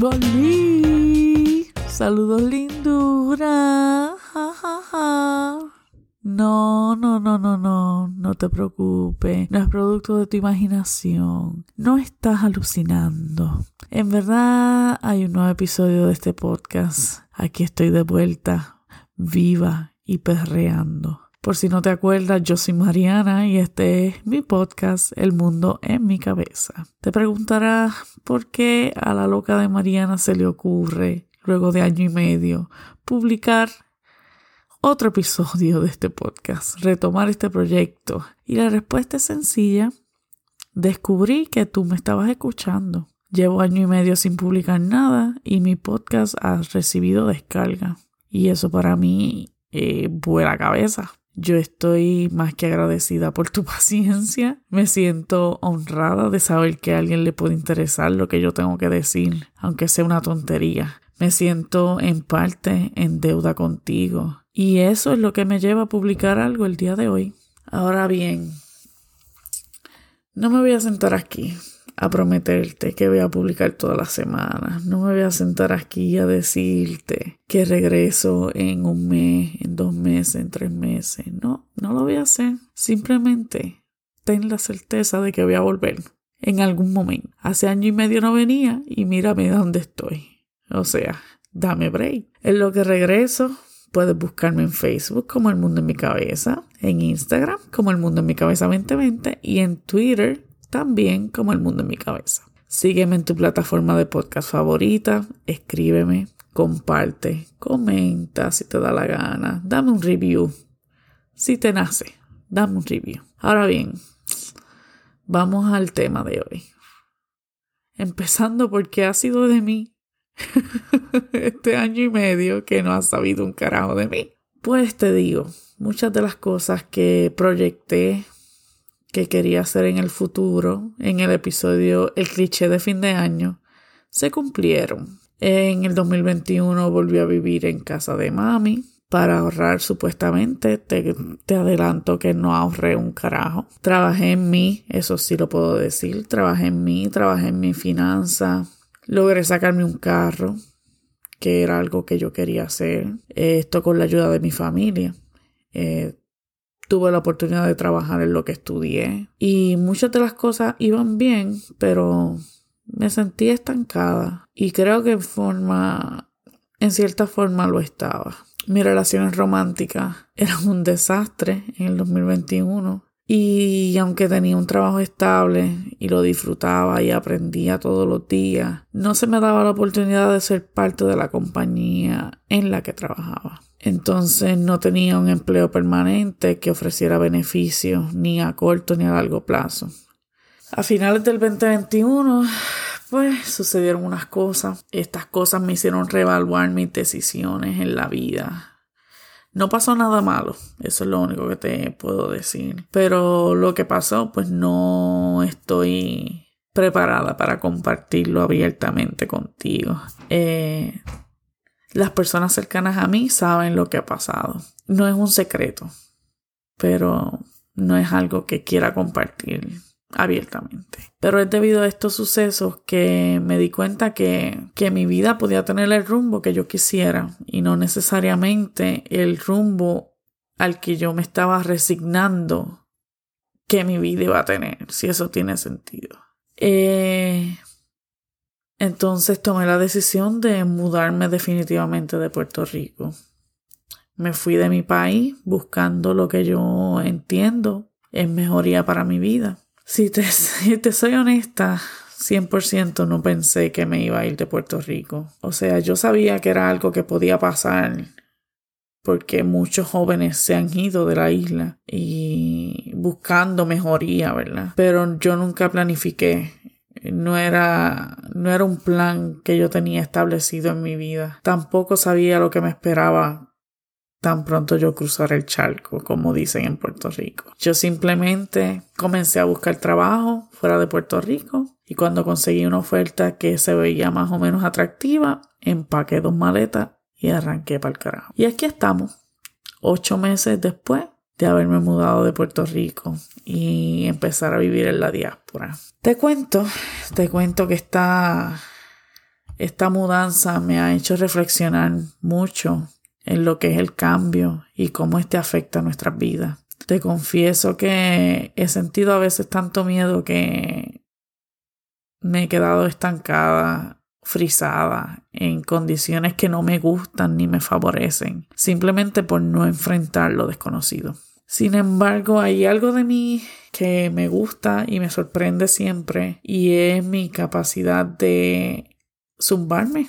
Volví. Saludos, lindura. No, no, no, no, no, no te preocupes. No es producto de tu imaginación. No estás alucinando. En verdad hay un nuevo episodio de este podcast. Aquí estoy de vuelta, viva y perreando. Por si no te acuerdas, yo soy Mariana y este es mi podcast El mundo en mi cabeza. Te preguntarás por qué a la loca de Mariana se le ocurre, luego de año y medio, publicar otro episodio de este podcast, retomar este proyecto. Y la respuesta es sencilla. Descubrí que tú me estabas escuchando. Llevo año y medio sin publicar nada y mi podcast ha recibido descarga. Y eso para mí eh, buena cabeza. Yo estoy más que agradecida por tu paciencia. Me siento honrada de saber que a alguien le puede interesar lo que yo tengo que decir, aunque sea una tontería. Me siento en parte en deuda contigo. Y eso es lo que me lleva a publicar algo el día de hoy. Ahora bien, no me voy a sentar aquí a prometerte que voy a publicar todas las semanas. No me voy a sentar aquí a decirte que regreso en un mes, en dos meses, en tres meses. No, no lo voy a hacer. Simplemente ten la certeza de que voy a volver en algún momento. Hace año y medio no venía y mírame dónde estoy. O sea, dame break. En lo que regreso, puedes buscarme en Facebook como El Mundo en mi Cabeza, en Instagram como El Mundo en mi Cabeza 2020 y en Twitter también como el mundo en mi cabeza. Sígueme en tu plataforma de podcast favorita, escríbeme, comparte, comenta si te da la gana, dame un review. Si te nace, dame un review. Ahora bien, vamos al tema de hoy. Empezando porque ha sido de mí este año y medio que no has sabido un carajo de mí. Pues te digo, muchas de las cosas que proyecté que quería hacer en el futuro, en el episodio El cliché de fin de año, se cumplieron. En el 2021 volví a vivir en casa de mami para ahorrar supuestamente. Te, te, adelanto que no ahorré un carajo. Trabajé en mí, eso sí lo puedo decir. Trabajé en mí, trabajé en mi finanza. Logré sacarme un carro, que era algo que yo quería hacer. Esto con la ayuda de mi familia. Eh, tuve la oportunidad de trabajar en lo que estudié y muchas de las cosas iban bien, pero me sentí estancada y creo que en forma, en cierta forma lo estaba. Mis relaciones románticas eran un desastre en el 2021 y aunque tenía un trabajo estable y lo disfrutaba y aprendía todos los días, no se me daba la oportunidad de ser parte de la compañía en la que trabajaba. Entonces no tenía un empleo permanente que ofreciera beneficios ni a corto ni a largo plazo. A finales del 2021, pues sucedieron unas cosas. Estas cosas me hicieron reevaluar mis decisiones en la vida. No pasó nada malo, eso es lo único que te puedo decir. Pero lo que pasó, pues no estoy preparada para compartirlo abiertamente contigo. Eh, las personas cercanas a mí saben lo que ha pasado. No es un secreto, pero no es algo que quiera compartir abiertamente. Pero es debido a estos sucesos que me di cuenta que, que mi vida podía tener el rumbo que yo quisiera y no necesariamente el rumbo al que yo me estaba resignando que mi vida iba a tener, si eso tiene sentido. Eh, entonces tomé la decisión de mudarme definitivamente de Puerto Rico. Me fui de mi país buscando lo que yo entiendo es mejoría para mi vida. Si te, te soy honesta, 100% no pensé que me iba a ir de Puerto Rico. O sea, yo sabía que era algo que podía pasar porque muchos jóvenes se han ido de la isla y buscando mejoría, ¿verdad? Pero yo nunca planifiqué no era, no era un plan que yo tenía establecido en mi vida. Tampoco sabía lo que me esperaba tan pronto yo cruzar el charco, como dicen en Puerto Rico. Yo simplemente comencé a buscar trabajo fuera de Puerto Rico y cuando conseguí una oferta que se veía más o menos atractiva, empaqué dos maletas y arranqué para el carajo. Y aquí estamos, ocho meses después de haberme mudado de Puerto Rico y empezar a vivir en la diáspora. Te cuento, te cuento que esta, esta mudanza me ha hecho reflexionar mucho en lo que es el cambio y cómo este afecta nuestras vidas. Te confieso que he sentido a veces tanto miedo que me he quedado estancada, frisada, en condiciones que no me gustan ni me favorecen, simplemente por no enfrentar lo desconocido. Sin embargo, hay algo de mí que me gusta y me sorprende siempre y es mi capacidad de zumbarme.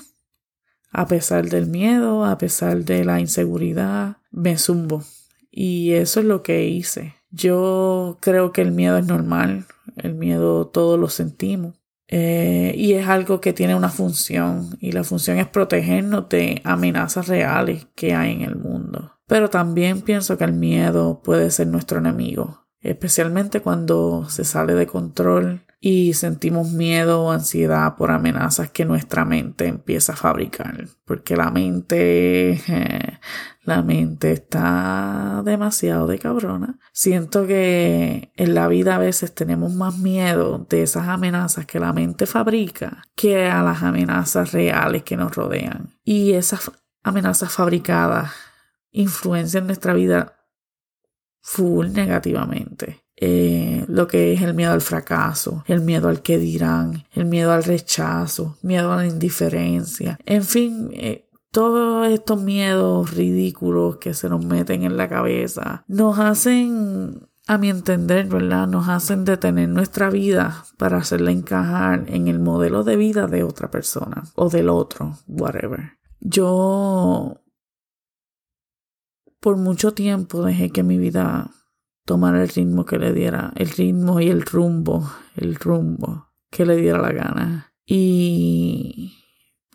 A pesar del miedo, a pesar de la inseguridad, me zumbo. Y eso es lo que hice. Yo creo que el miedo es normal, el miedo todos lo sentimos. Eh, y es algo que tiene una función y la función es protegernos de amenazas reales que hay en el mundo. Pero también pienso que el miedo puede ser nuestro enemigo, especialmente cuando se sale de control y sentimos miedo o ansiedad por amenazas que nuestra mente empieza a fabricar, porque la mente, la mente está demasiado de cabrona. Siento que en la vida a veces tenemos más miedo de esas amenazas que la mente fabrica que a las amenazas reales que nos rodean. Y esas amenazas fabricadas influencian nuestra vida full negativamente. Eh, lo que es el miedo al fracaso, el miedo al que dirán, el miedo al rechazo, miedo a la indiferencia, en fin, eh, todos estos miedos ridículos que se nos meten en la cabeza nos hacen a mi entender, ¿verdad? Nos hacen detener nuestra vida para hacerla encajar en el modelo de vida de otra persona o del otro, whatever. Yo por mucho tiempo dejé que mi vida tomar el ritmo que le diera, el ritmo y el rumbo, el rumbo que le diera la gana. Y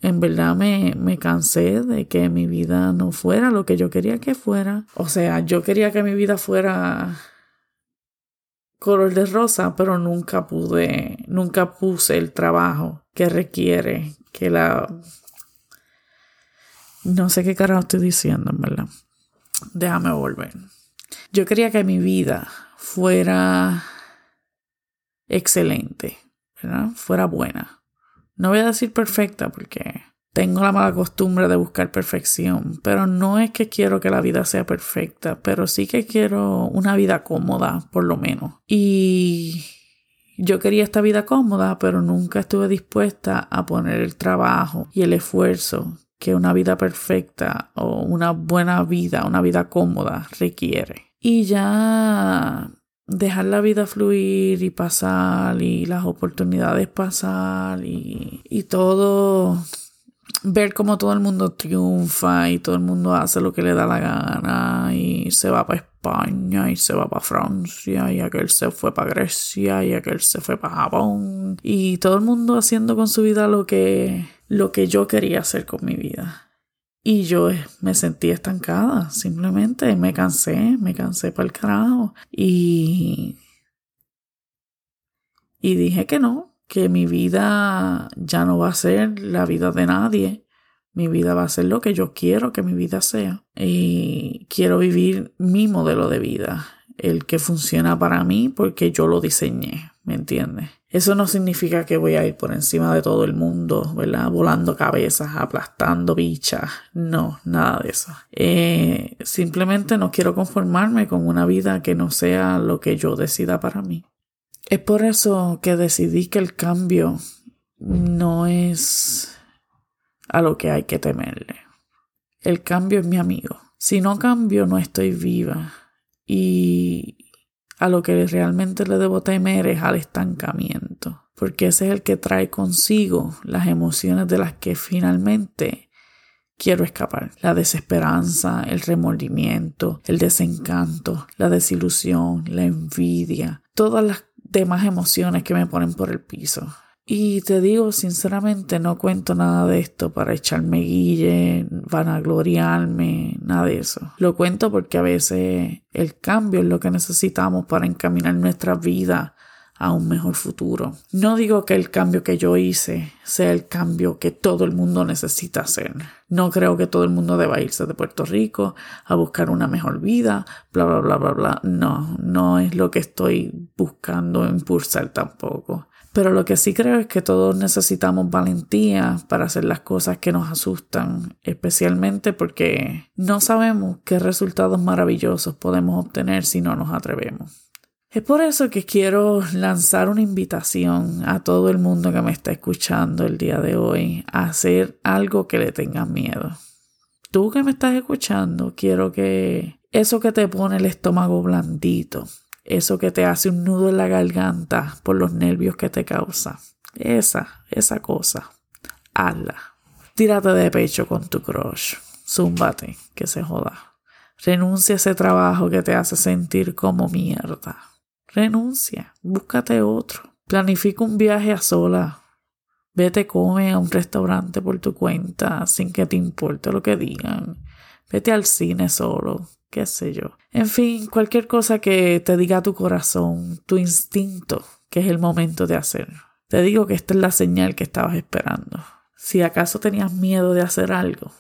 en verdad me, me cansé de que mi vida no fuera lo que yo quería que fuera. O sea, yo quería que mi vida fuera color de rosa, pero nunca pude, nunca puse el trabajo que requiere que la... No sé qué carajo estoy diciendo, en verdad. Déjame volver. Yo quería que mi vida fuera excelente. Fuera buena. No voy a decir perfecta porque tengo la mala costumbre de buscar perfección, pero no es que quiero que la vida sea perfecta, pero sí que quiero una vida cómoda, por lo menos. Y yo quería esta vida cómoda, pero nunca estuve dispuesta a poner el trabajo y el esfuerzo que una vida perfecta o una buena vida, una vida cómoda requiere. Y ya dejar la vida fluir y pasar y las oportunidades pasar y, y todo ver cómo todo el mundo triunfa y todo el mundo hace lo que le da la gana y se va para España y se va para Francia y aquel se fue para Grecia y aquel se fue para Japón y todo el mundo haciendo con su vida lo que lo que yo quería hacer con mi vida. Y yo me sentí estancada, simplemente me cansé, me cansé para el carajo. Y, y dije que no, que mi vida ya no va a ser la vida de nadie. Mi vida va a ser lo que yo quiero que mi vida sea. Y quiero vivir mi modelo de vida, el que funciona para mí porque yo lo diseñé, ¿me entiendes? Eso no significa que voy a ir por encima de todo el mundo, ¿verdad? Volando cabezas, aplastando bichas. No, nada de eso. Eh, simplemente no quiero conformarme con una vida que no sea lo que yo decida para mí. Es por eso que decidí que el cambio no es a lo que hay que temerle. El cambio es mi amigo. Si no cambio, no estoy viva. Y a lo que realmente le debo temer es al estancamiento, porque ese es el que trae consigo las emociones de las que finalmente quiero escapar. La desesperanza, el remordimiento, el desencanto, la desilusión, la envidia, todas las demás emociones que me ponen por el piso. Y te digo, sinceramente, no cuento nada de esto para echarme guille, vanagloriarme, nada de eso. Lo cuento porque a veces el cambio es lo que necesitamos para encaminar nuestra vida a un mejor futuro. No digo que el cambio que yo hice sea el cambio que todo el mundo necesita hacer. No creo que todo el mundo deba irse de Puerto Rico a buscar una mejor vida, bla, bla, bla, bla, bla. No, no es lo que estoy buscando impulsar tampoco Pero lo que sí creo es que todos necesitamos valentía para hacer las cosas que nos asustan, especialmente porque no sabemos qué resultados maravillosos podemos obtener si no nos atrevemos. Es por eso que quiero lanzar una invitación a todo el mundo que me está escuchando el día de hoy a hacer algo que le tenga miedo. Tú que me estás escuchando, quiero que eso que te pone el estómago blandito, eso que te hace un nudo en la garganta por los nervios que te causa. Esa, esa cosa, hazla. Tírate de pecho con tu crush. Zúmbate, que se joda. Renuncia a ese trabajo que te hace sentir como mierda. Renuncia, búscate otro. Planifica un viaje a sola. Vete, come a un restaurante por tu cuenta sin que te importe lo que digan. Vete al cine solo qué sé yo. En fin, cualquier cosa que te diga tu corazón, tu instinto, que es el momento de hacer. Te digo que esta es la señal que estabas esperando. Si acaso tenías miedo de hacer algo,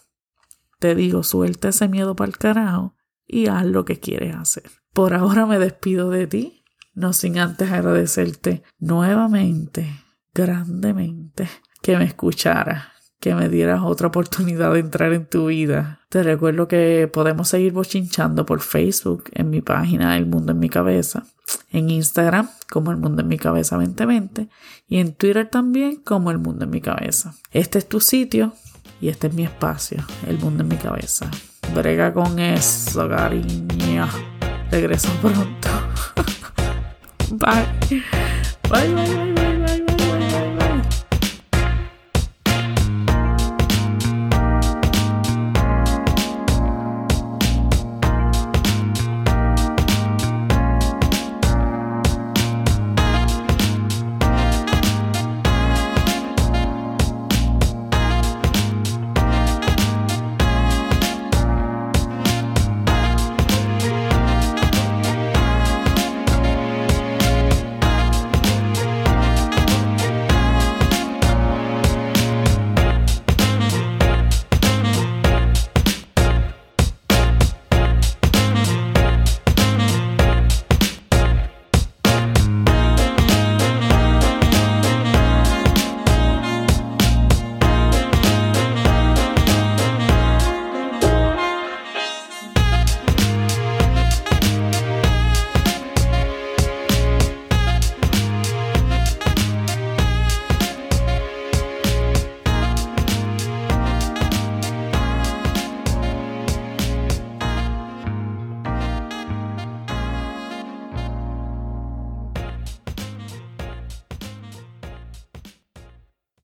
te digo, suelta ese miedo para el carajo y haz lo que quieres hacer. Por ahora me despido de ti, no sin antes agradecerte nuevamente, grandemente, que me escuchara que me dieras otra oportunidad de entrar en tu vida. Te recuerdo que podemos seguir bochinchando por Facebook en mi página El Mundo en mi Cabeza, en Instagram como El Mundo en mi Cabeza 2020 y en Twitter también como El Mundo en mi Cabeza. Este es tu sitio y este es mi espacio, El Mundo en mi Cabeza. Brega con eso, cariño. Regreso pronto. bye. Bye, bye, bye, bye.